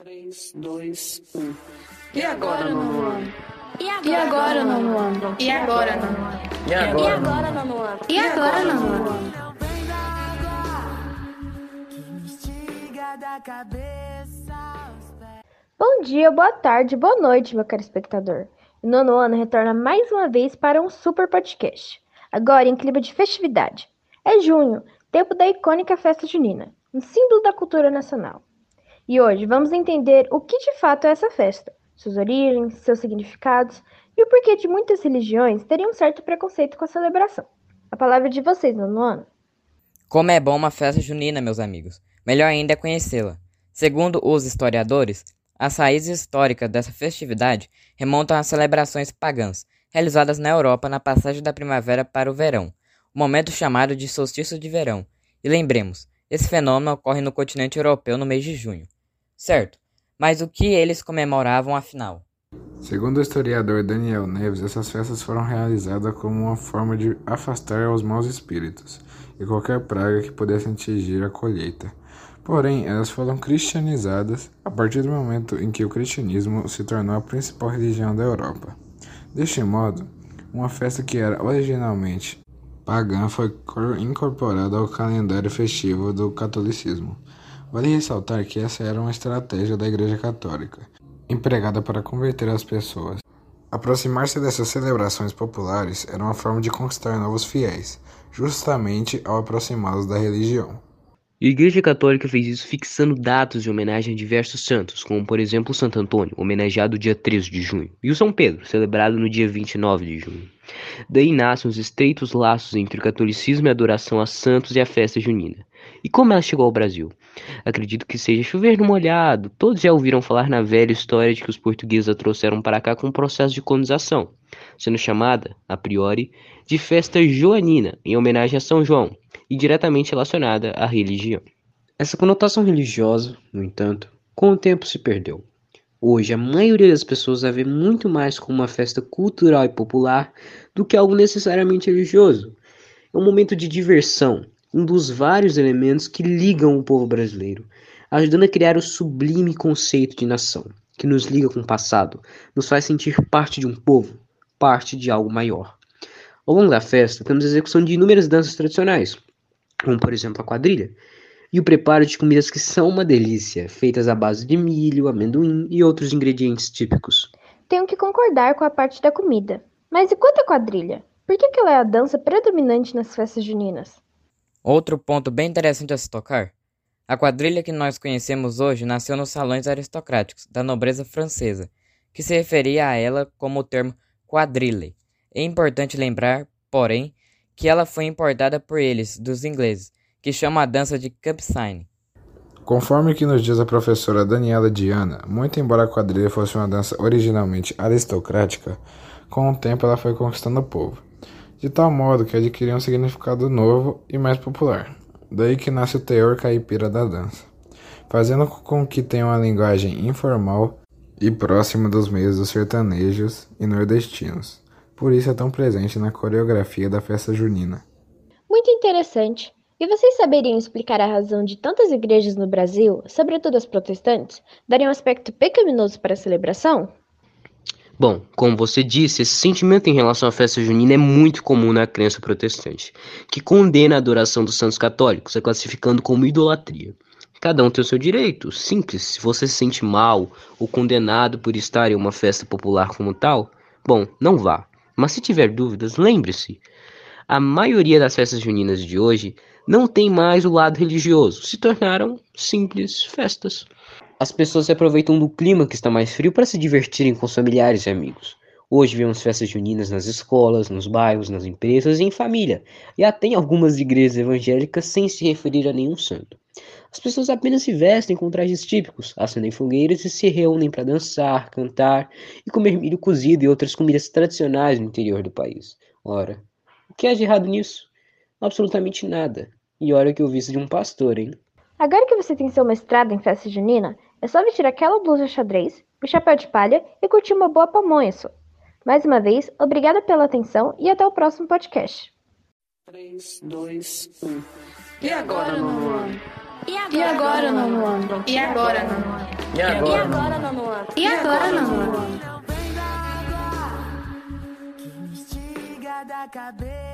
3, 2, 1. E agora, nono ano? E agora, nono ano? E agora, nono ano? E agora, nono ano? E agora, nono ano? Bom dia, boa tarde, boa noite, meu caro espectador. O nono ano retorna mais uma vez para um super podcast. Agora em clima de festividade. É junho, tempo da icônica festa junina, um símbolo da cultura nacional. E hoje vamos entender o que de fato é essa festa, suas origens, seus significados e o porquê de muitas religiões terem um certo preconceito com a celebração. A palavra é de vocês, nono ano. Como é bom uma festa junina, meus amigos. Melhor ainda é conhecê-la. Segundo os historiadores, as raízes históricas dessa festividade remontam às celebrações pagãs, realizadas na Europa na passagem da primavera para o verão, o momento chamado de solstício de verão. E lembremos, esse fenômeno ocorre no continente europeu no mês de junho. Certo, mas o que eles comemoravam afinal? Segundo o historiador Daniel Neves, essas festas foram realizadas como uma forma de afastar os maus espíritos e qualquer praga que pudesse atingir a colheita. Porém, elas foram cristianizadas a partir do momento em que o cristianismo se tornou a principal religião da Europa. Deste modo, uma festa que era originalmente pagã foi incorporada ao calendário festivo do catolicismo. Vale ressaltar que essa era uma estratégia da Igreja Católica, empregada para converter as pessoas. Aproximar-se dessas celebrações populares era uma forma de conquistar novos fiéis, justamente ao aproximá-los da religião. A Igreja Católica fez isso fixando datas de homenagem a diversos santos, como por exemplo Santo Antônio, homenageado dia 13 de junho, e o São Pedro, celebrado no dia 29 de junho. Daí nascem os estreitos laços entre o catolicismo e a adoração a santos e a festa junina. E como ela chegou ao Brasil? Acredito que seja chover no molhado. Todos já ouviram falar na velha história de que os portugueses a trouxeram para cá com um processo de colonização, sendo chamada, a priori, de festa joanina, em homenagem a São João, e diretamente relacionada à religião. Essa conotação religiosa, no entanto, com o tempo se perdeu. Hoje, a maioria das pessoas a vê muito mais como uma festa cultural e popular do que algo necessariamente religioso. É um momento de diversão, um dos vários elementos que ligam o povo brasileiro, ajudando a criar o sublime conceito de nação, que nos liga com o passado, nos faz sentir parte de um povo, parte de algo maior. Ao longo da festa, temos a execução de inúmeras danças tradicionais, como por exemplo a quadrilha, e o preparo de comidas que são uma delícia, feitas à base de milho, amendoim e outros ingredientes típicos. Tenho que concordar com a parte da comida. Mas e quanto à quadrilha? Por que, que ela é a dança predominante nas festas juninas? Outro ponto bem interessante a se tocar: a quadrilha que nós conhecemos hoje nasceu nos salões aristocráticos da nobreza francesa, que se referia a ela como o termo quadrille. É importante lembrar, porém, que ela foi importada por eles, dos ingleses, que chamam a dança de Campsine. Conforme que nos diz a professora Daniela Diana, muito embora a quadrilha fosse uma dança originalmente aristocrática, com o tempo ela foi conquistando o povo de tal modo que adquiriu um significado novo e mais popular. Daí que nasce o teor caipira da dança, fazendo com que tenha uma linguagem informal e próxima dos meios dos sertanejos e nordestinos. Por isso é tão presente na coreografia da festa junina. Muito interessante. E vocês saberiam explicar a razão de tantas igrejas no Brasil, sobretudo as protestantes, darem um aspecto pecaminoso para a celebração? Bom, como você disse, esse sentimento em relação à festa junina é muito comum na crença protestante, que condena a adoração dos santos católicos, a classificando como idolatria. Cada um tem o seu direito, simples. Se você se sente mal ou condenado por estar em uma festa popular como tal, bom, não vá. Mas se tiver dúvidas, lembre-se: a maioria das festas juninas de hoje não tem mais o lado religioso, se tornaram simples festas. As pessoas se aproveitam do clima que está mais frio para se divertirem com os familiares e amigos. Hoje vemos festas juninas nas escolas, nos bairros, nas empresas e em família, e até em algumas igrejas evangélicas sem se referir a nenhum santo. As pessoas apenas se vestem com trajes típicos, acendem fogueiras e se reúnem para dançar, cantar e comer milho cozido e outras comidas tradicionais no interior do país. Ora, o que há de errado nisso? Absolutamente nada. E olha que eu vi isso de um pastor, hein? Agora que você tem seu mestrado em festa junina, é só vestir aquela blusa xadrez, o chapéu de palha e curtir uma boa pamonha só. Mais uma vez, obrigada pela atenção e até o próximo podcast. 3, 2, 1. E agora, ano? E agora, nono ano? E agora, nono ano? E agora? E agora, nono ano? E agora, nono ano? que me instiga da cabeça.